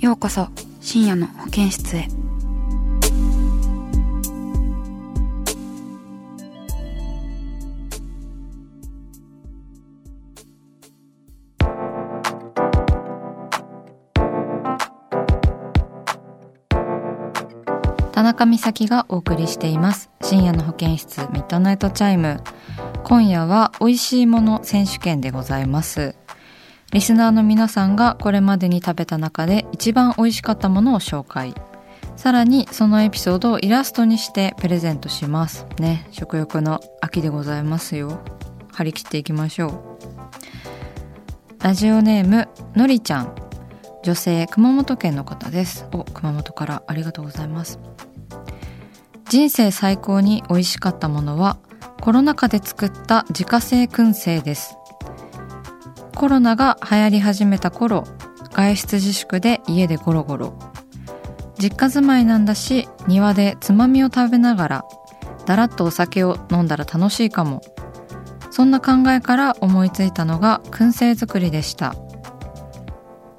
ようこそ深夜の保健室へ。田中美咲がお送りしています。深夜の保健室 MIDNIGHT CHIME。今夜は美味しいもの選手権でございます。リスナーの皆さんがこれまでに食べた中で一番美味しかったものを紹介。さらにそのエピソードをイラストにしてプレゼントします。ね食欲の秋でございますよ。張り切っていきましょう。ラジオネームのりちゃん。女性熊本県の方です。お熊本からありがとうございます。人生最高に美味しかったものはコロナ禍で作った自家製燻製です。コロナが流行り始めた頃外出自粛で家でゴロゴロ。実家住まいなんだし庭でつまみを食べながらだらっとお酒を飲んだら楽しいかも。そんな考えから思いついたのが燻製作りでした。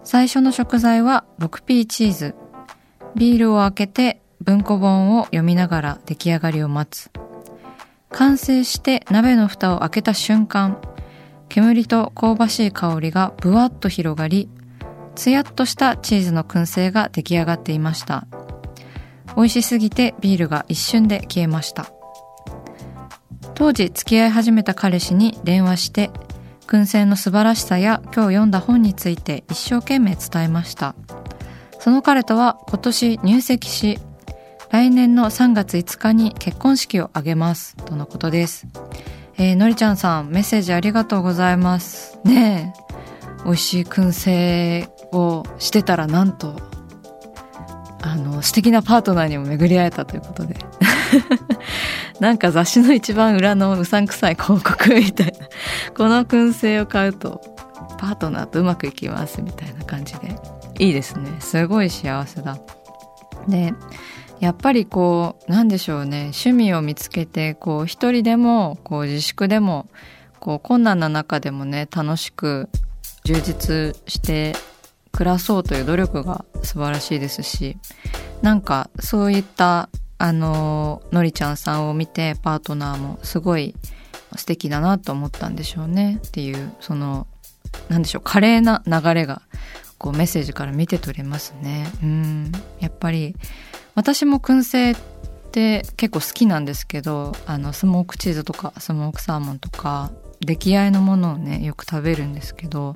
最初の食材は 6P チーズ。ビールを開けて文庫本を読みながら出来上がりを待つ。完成して鍋の蓋を開けた瞬間煙と香ばしい香りがぶわっと広がりつやっとしたチーズの燻製が出来上がっていました。美味しすぎてビールが一瞬で消えました。当時付き合い始めた彼氏に電話して燻製の素晴らしさや今日読んだ本について一生懸命伝えました。その彼とは今年入籍し来年の3月5日に結婚式を挙げます。とのことです。えー、のりちゃんさんメッセージありがとうございます。ねえ。美味しい燻製をしてたらなんとあの素敵なパートナーにも巡り会えたということで。なんか雑誌の一番裏のうさんくさい広告みたいな。この燻製を買うとパートナーとうまくいきますみたいな感じで。いいですね。すごい幸せだ。でやっぱりこうなんでしょうね。趣味を見つけてこう一人でもこう自粛でもこう困難な中でもね楽しく充実して暮らそうという努力が素晴らしいですしなんかそういったあののりちゃんさんを見てパートナーもすごい素敵だなと思ったんでしょうね。っていうそのなんでしょう華麗な流れがこうメッセージから見て取れますね。うん。やっぱり私も燻製って結構好きなんですけどあのスモークチーズとかスモークサーモンとか出来合いのものをねよく食べるんですけど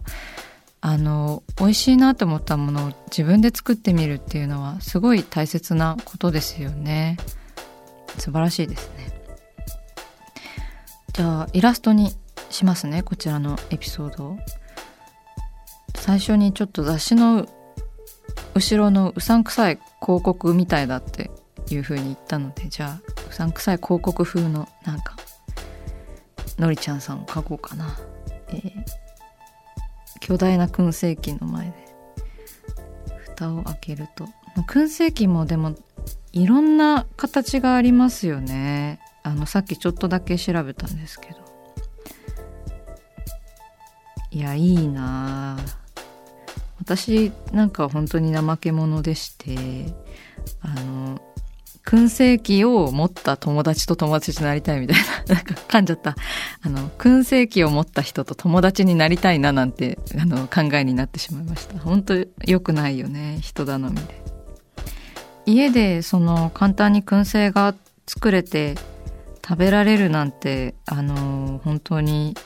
あの美味しいなと思ったものを自分で作ってみるっていうのはすごい大切なことですよね。素晴らしいですね。じゃあイラストにしますねこちらのエピソード最初にちょっと雑誌の後ろのうさんくさい広告みたいだっていう風に言ったのでじゃあうさんくさい広告風のなんかのりちゃんさんを描こうかな、えー、巨大な燻製機の前で蓋を開けると。燻製機もでもいろんな形がありますよね。あのさっきちょっとだけ調べたんですけど。いやいいなあ私なんか本当に怠け者でしてあの燻製器を持った友達と友達になりたいみたいな、なんか噛んじゃった。あの、燻製器を持った人と友達になりたいななんて、あの、考えになってしまいました。本当良くないよね、人頼みで。家で、その、簡単に燻製が作れて食べられるなんて、あの、本当に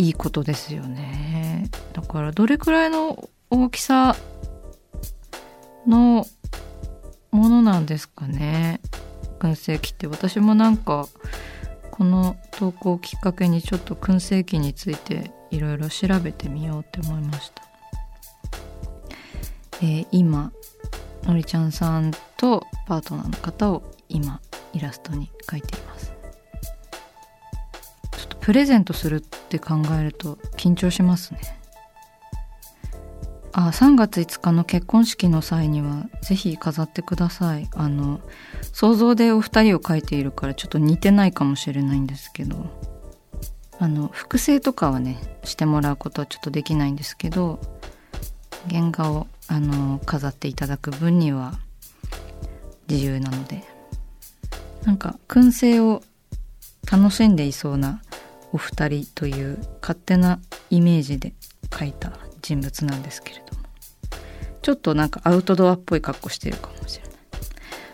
いいことですよね。だからどれくらいの大きさのものなんですかね。燻製機って私もなんかこの投稿をきっかけにちょっと燻製機についていろいろ調べてみようって思いました、えー、今のりちゃんさんとパートナーの方を今イラストに描いています。ちょっとプレゼントするってって考えると緊張しますね。あ3月5日の結婚式の際にはぜひ飾ってください。あの想像でお二人を描いているからちょっと似てないかもしれないんですけど。あの複製とかはねしてもらうことはちょっとできないんですけど原画をあの飾っていただく分には自由なので。なんか燻製を楽しんでいそうなお二人という勝手なイメージで描いた人物なんですけれども。ちょっとなんかアウトドアっぽい格好してるかもしれない。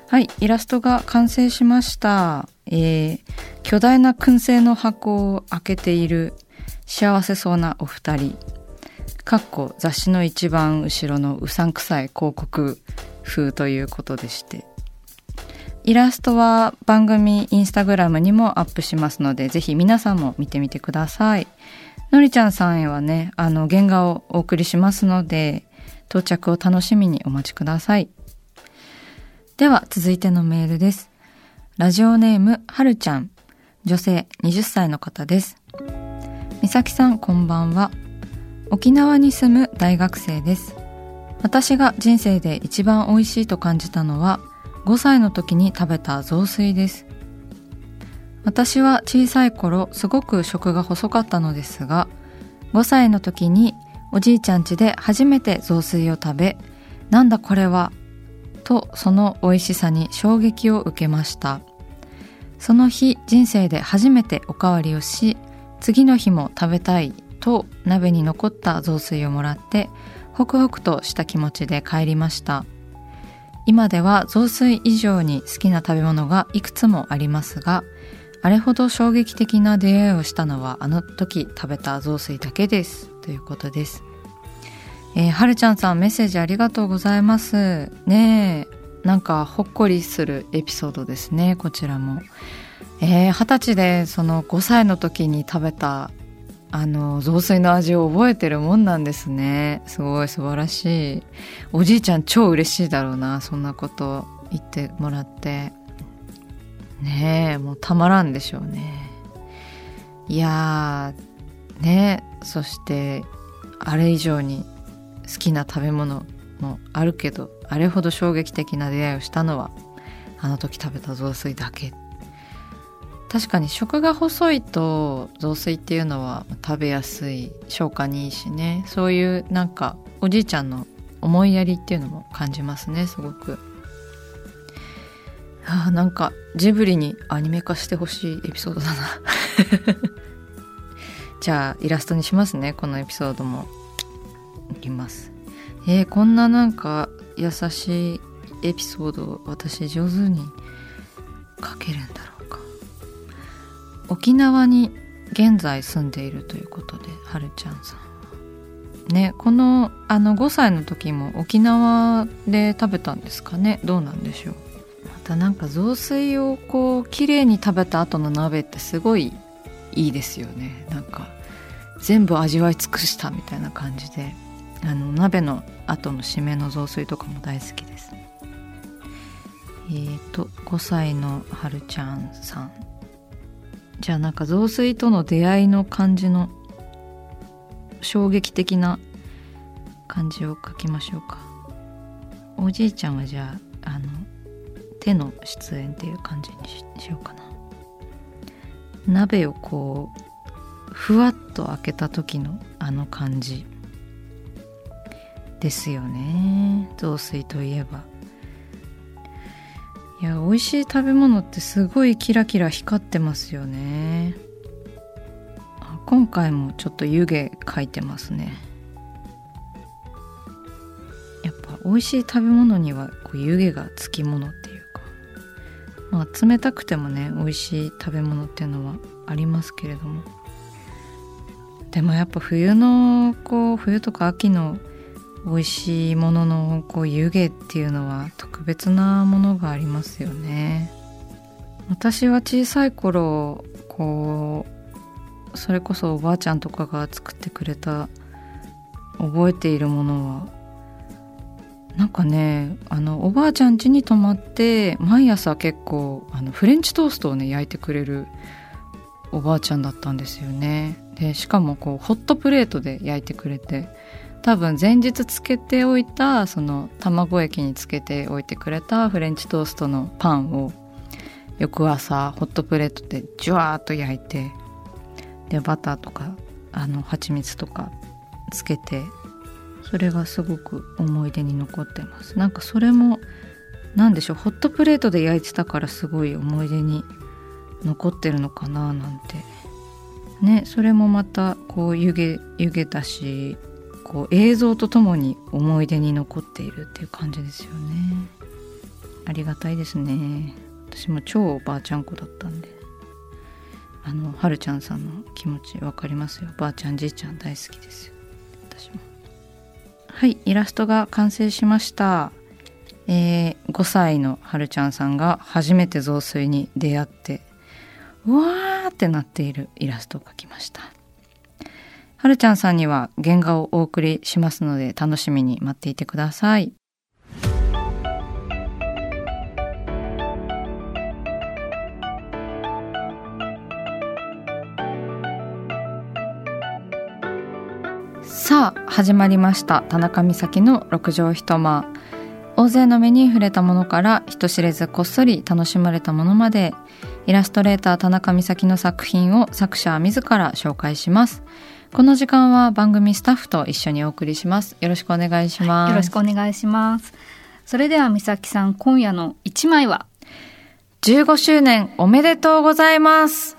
はいイラストが完成しました。えー、巨大な燻製の箱を開けている幸せそうなお二人。かっこ雑誌の一番後ろのうさんくさい広告風ということでして。イラストは番組インスタグラムにもアップしますのでぜひ皆さんも見てみてくださいのりちゃんさんへはね、あの、原画をお送りしますので、到着を楽しみにお待ちください。では、続いてのメールです。ラジオネーム、はるちゃん。女性、20歳の方です。みさきさん、こんばんは。沖縄に住む大学生です。私が人生で一番美味しいと感じたのは、5歳の時に食べた雑炊です。私は小さい頃すごく食が細かったのですが5歳の時におじいちゃん家で初めて雑炊を食べなんだこれはとその美味しさに衝撃を受けましたその日人生で初めておかわりをし次の日も食べたいと鍋に残った雑炊をもらってホクホクとした気持ちで帰りました今では雑炊以上に好きな食べ物がいくつもありますがあれほど衝撃的な出会いをしたのはあの時食べた雑炊だけですということです。えー、はるちゃんさんメッセージありがとうございます。ねえ、なんかほっこりするエピソードですね、こちらも。えー、二十歳でその5歳の時に食べたあの雑炊の味を覚えてるもんなんですね。すごい素晴らしい。おじいちゃん超嬉しいだろうな、そんなこと言ってもらって。ねえもうたまらんでしょうねいやーねそしてあれ以上に好きな食べ物もあるけどあれほど衝撃的な出会いをしたのはあの時食べた雑炊だけっ確かに食が細いと雑炊っていうのは食べやすい消化にいいしね。そういうなんかおじいちゃんの思いやりっていうのも感じますねすごく。あなんかジブリにアニメ化してほしいエピソードだな。じゃあイラストにしますねこのエピソードも。いきます。えー、こんななんか優しいエピソード私上手に書けるんだ。沖縄に現在住んでいるということではるちゃんさんねこのあの5歳の時も沖縄で食べたんですかね？どうなんでしょう？またなんか雑炊をこう綺麗に食べた後の鍋ってすごいいいですよね。なんか全部味わい尽くしたみたいな感じで。あの鍋の後の締めの雑炊とかも大好きです。えーと5歳のはるちゃんさん。じゃあなんか雑炊との出会いの感じの衝撃的な感じを書きましょうか。おじいちゃんはじゃああの手の出演っていう感じにしようかな。鍋をこうふわっと開けた時のあの感じですよね。雑炊といえば。いや美味しい食べ物ってすごいキラキラ光ってますよね。今回もちょっと湯気描いてますね。やっぱ美味しい食べ物にはこう湯気がつきものっていうか。まあ冷たくてもね美味しい食べ物っていうのはありますけれども。でもやっぱ冬のこう冬とか秋の美味しいもののこう湯気っていうのは特別なものがありますよね。私は小さい頃こうそれこそおばあちゃんとかが作ってくれた覚えているものはなんかねあのおばあちゃん家に泊まって毎朝結構あのフレンチトーストをね焼いてくれるおばあちゃんだったんですよね。でしかもこうホットプレートで焼いてくれて多分前日つけておいたその卵液につけておいてくれたフレンチトーストのパンを翌朝ホットプレートでジュワーッと焼いてでバターとかあの蜂蜜とかつけてそれがすごく思い出に残ってます。なんかそれも何でしょうホットプレートで焼いてたからすごい思い出に残ってるのかななんて。ねそれもまたこう湯気湯気だしこう映像とともに思い出に残っているっていう感じですよね。ありがたいですね。私も超おばあちゃん子だったんで。あのはるちゃんさんの気持ち分かりますよ。ばあちゃんじいちゃん大好きですよ。私も。はいイラストが完成しました。えー、5歳のはるちゃんさんが初めて雑炊に出会ってうわーってなっているイラストを描きました。はるちゃんさんには原画をお送りしますので楽しみに待っていてください。さあ始まりました田中美咲の六畳一間。大勢の目に触れたものから人知れずこっそり楽しまれたものまで。イラストレーター田中美咲の作品を作者自ら紹介します。この時間は番組スタッフと一緒にお送りします。よろしくお願いします。よろしくお願いします。それでは美咲さん、今夜の一枚は？15周年おめでとうございます。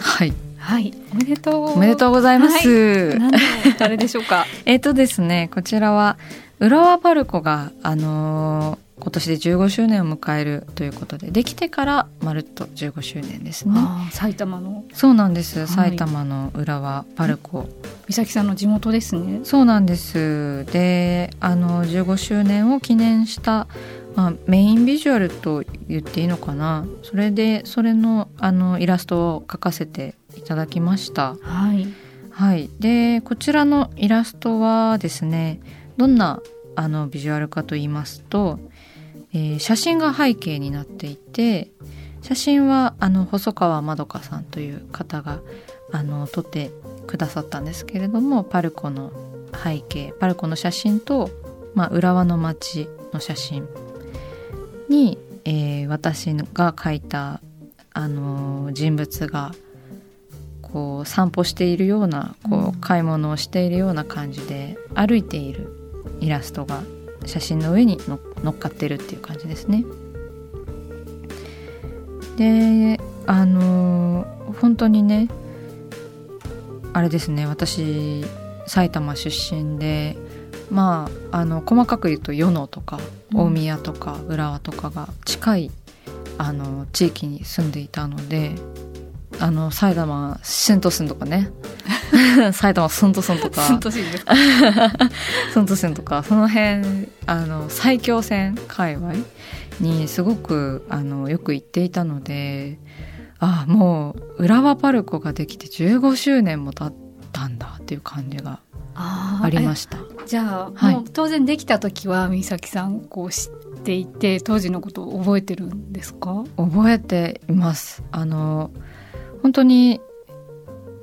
はい。はい、おめでとう。おめでとうございます。はい、誰でしょうか？えっとですね、こちらは浦和パルコがあのー今年で15周年を迎えるということでできてからまるっと15周年ですね。埼玉の。そうなんです、はい、埼玉の浦和パルコ。美咲さんの地元ですね。そうなんです。であの15周年を記念したまあ、メインビジュアルと言っていいのかな。それでそれのあのイラストを描かせていただきました。はい、はい、でこちらのイラストはですねどんなあのビジュアルかと言いますとえー、写真が背景になっていて写真はあの細川まどかさんという方があの撮ってくださったんですけれどもパルコの背景パルコの写真と、まあ、浦和の街の写真に、えー、私が描いた、あのー、人物がこう散歩しているようなこう買い物をしているような感じで歩いているイラストが写真の上に乗っかってるっていう感じですね。であの本当にねあれですね私埼玉出身でまああの細かく言うと与野とか大宮とか浦和とかが近いあの地域に住んでいたのであの埼玉シントスンとかね 埼玉スントスンとか。スントシンですか？スントスンとか。その辺あの埼京線界隈にすごくあのよく行っていたのでああもう浦和パルコができて15周年も経ったんだっていう感じがありました。じゃあ、はい、もう当然できた時は美咲さんこう知っていて当時のことを覚えてるんですか？覚えています。あの本当に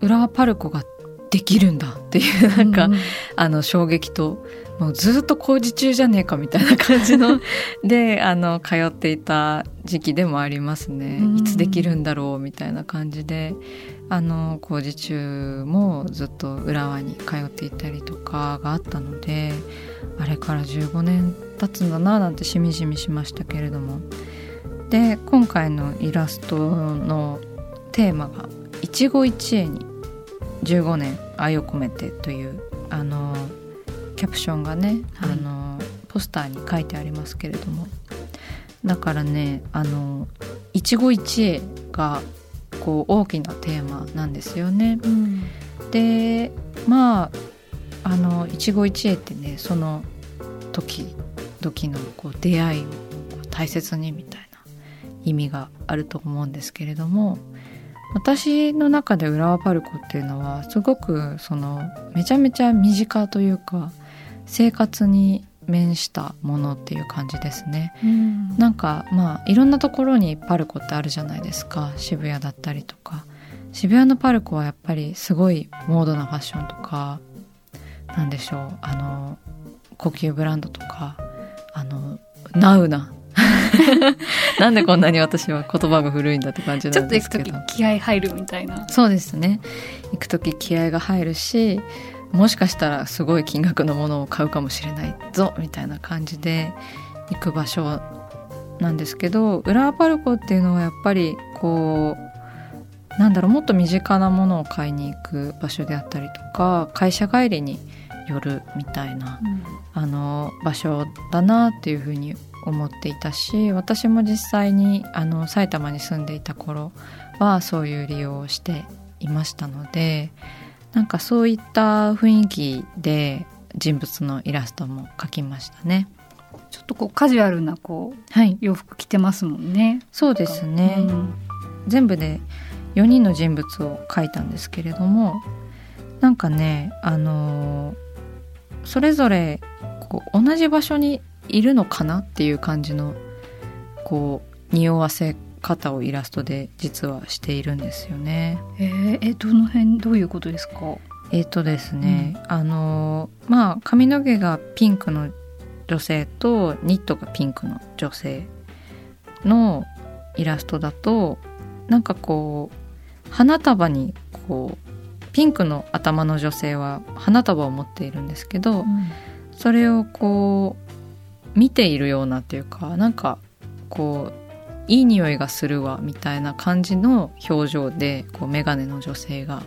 浦和パルコができるんだっていうなんか、うん、あの衝撃ともうずっと工事中じゃねえかみたいな感じの。であの通っていた時期でもありますね、うん、いつできるんだろうみたいな感じであの工事中もずっと浦和に通っていたりとかがあったのであれから15年経つんだななんてしみじみしましたけれども。で今回のイラストのテーマが「一期一会に15年愛を込めて」というあのキャプションがね、はい、あのポスターに書いてありますけれども。だからねあの一期一会がこう大きなテーマなんですよね。うん、でまああの一期一会ってねその時々のこう出会いを大切にみたいな意味があると思うんですけれども私の中で浦和パルコっていうのはすごくそのめちゃめちゃ身近というか生活に面したものっていう感じですね、うん、なんかまあいろんなところにパルコってあるじゃないですか。渋谷だったりとか。渋谷のパルコはやっぱりすごいモードなファッションとかなんでしょう。あの高級ブランドとかあのナウな なんでこんなに私は言葉が古いんだって感じなんですけど。ちょっと行く時気合入るみたいな。そうですね。行く時気合が入るしもしかしたらすごい金額のものを買うかもしれないぞみたいな感じで行く場所なんですけど浦和パルコっていうのはやっぱりこうなんだろうもっと身近なものを買いに行く場所であったりとか会社帰りに寄るみたいな、うん、あの場所だなっていうふうに思っていたし私も実際にあの埼玉に住んでいた頃はそういう利用をしていましたのでなんかそういった雰囲気で人物のイラストも描きましたね。ちょっとこうカジュアルなこう、はい、洋服着てますもんね。そうですね、うん、全部で4人の人物を描いたんですけれどもなんかねあのー、それぞれこう同じ場所にいるのかなっていう感じのこう匂わせ方をイラストで実はしているんですよね。えー、えどの辺どういうことですか？えっ、とですね、うん、あのまあ髪の毛がピンクの女性とニットがピンクの女性のイラストだとなんかこう花束にこうピンクの頭の女性は花束を持っているんですけど、うん、それをこう見ているようなっていうかなんかこういい匂いがするわみたいな感じの表情でこう眼鏡の女性が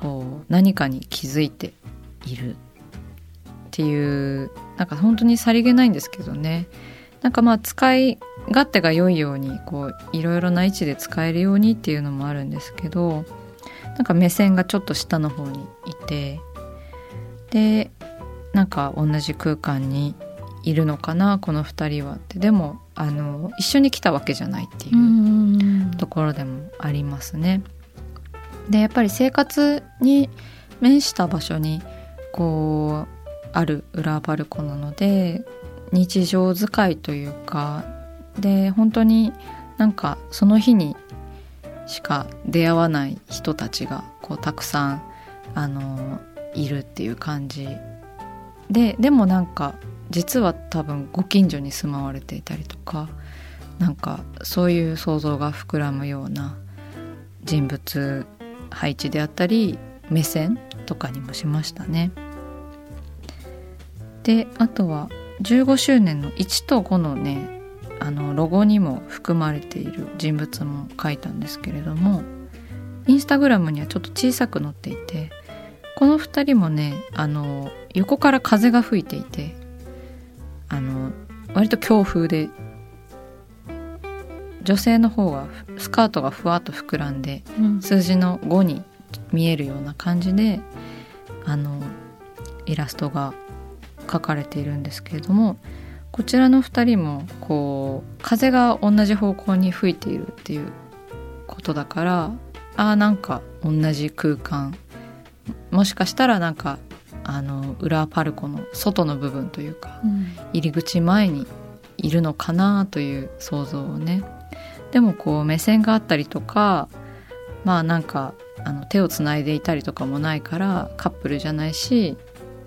こう何かに気づいているっていうなんか本当にさりげないんですけどね。なんかまあ使い勝手が良いようにこういろいろな位置で使えるようにっていうのもあるんですけどなんか目線がちょっと下の方にいてでなんか同じ空間にいるのかなこの2人はって。でもあの一緒に来たわけじゃないっていうところでもありますね。でやっぱり生活に面した場所にこうある裏バルコなので日常使いというかで本当になんかその日にしか出会わない人たちがこうたくさんあのいるっていう感じ。ででもなんか実は多分ご近所に住まわれていたりとかなんかそういう想像が膨らむような人物配置であったり目線とかにもしましたね。であとは15周年の1と5のねあのロゴにも含まれている人物も書いたんですけれどもインスタグラムにはちょっと小さく載っていてこの2人もねあの横から風が吹いていて割と強風で女性の方はスカートがふわっと膨らんで、うん、数字の5に見えるような感じであのイラストが描かれているんですけれどもこちらの2人もこう風が同じ方向に吹いているっていうことだからあなんか同じ空間。もしかしたらなんかあの裏パルコの外の部分というか、うん、入り口前にいるのかなという想像をね。でもこう目線があったりとかまあなんかあの手をつないでいたりとかもないからカップルじゃないし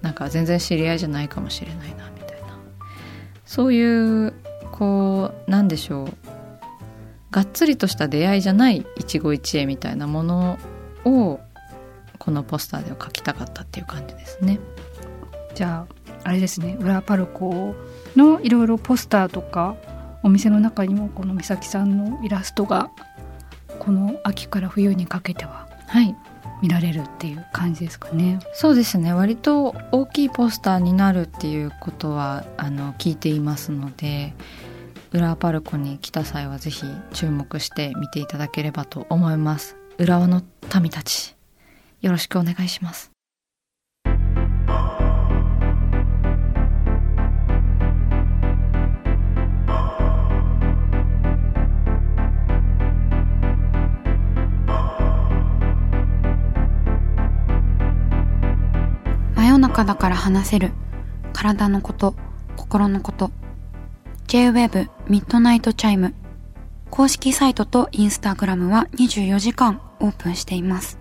なんか全然知り合いじゃないかもしれないなみたいな。そういうこうなんでしょう。がっつりとした出会いじゃない一期一会みたいなものをこのポスターでは描きたかったっていう感じですね。じゃああれですね。裏パルコのいろいろポスターとかお店の中にもこの美咲さんのイラストがこの秋から冬にかけてははい。見られるっていう感じですかね。そうですね。割と大きいポスターになるっていうことはあの聞いていますので浦和パルコに来た際はぜひ注目して見ていただければと思います。浦和の民たちよろしくお願いします。真夜中だから話せる体のこと心のこと。J-WEB ミッドナイトチャイム公式サイトとインスタグラムは24時間オープンしています。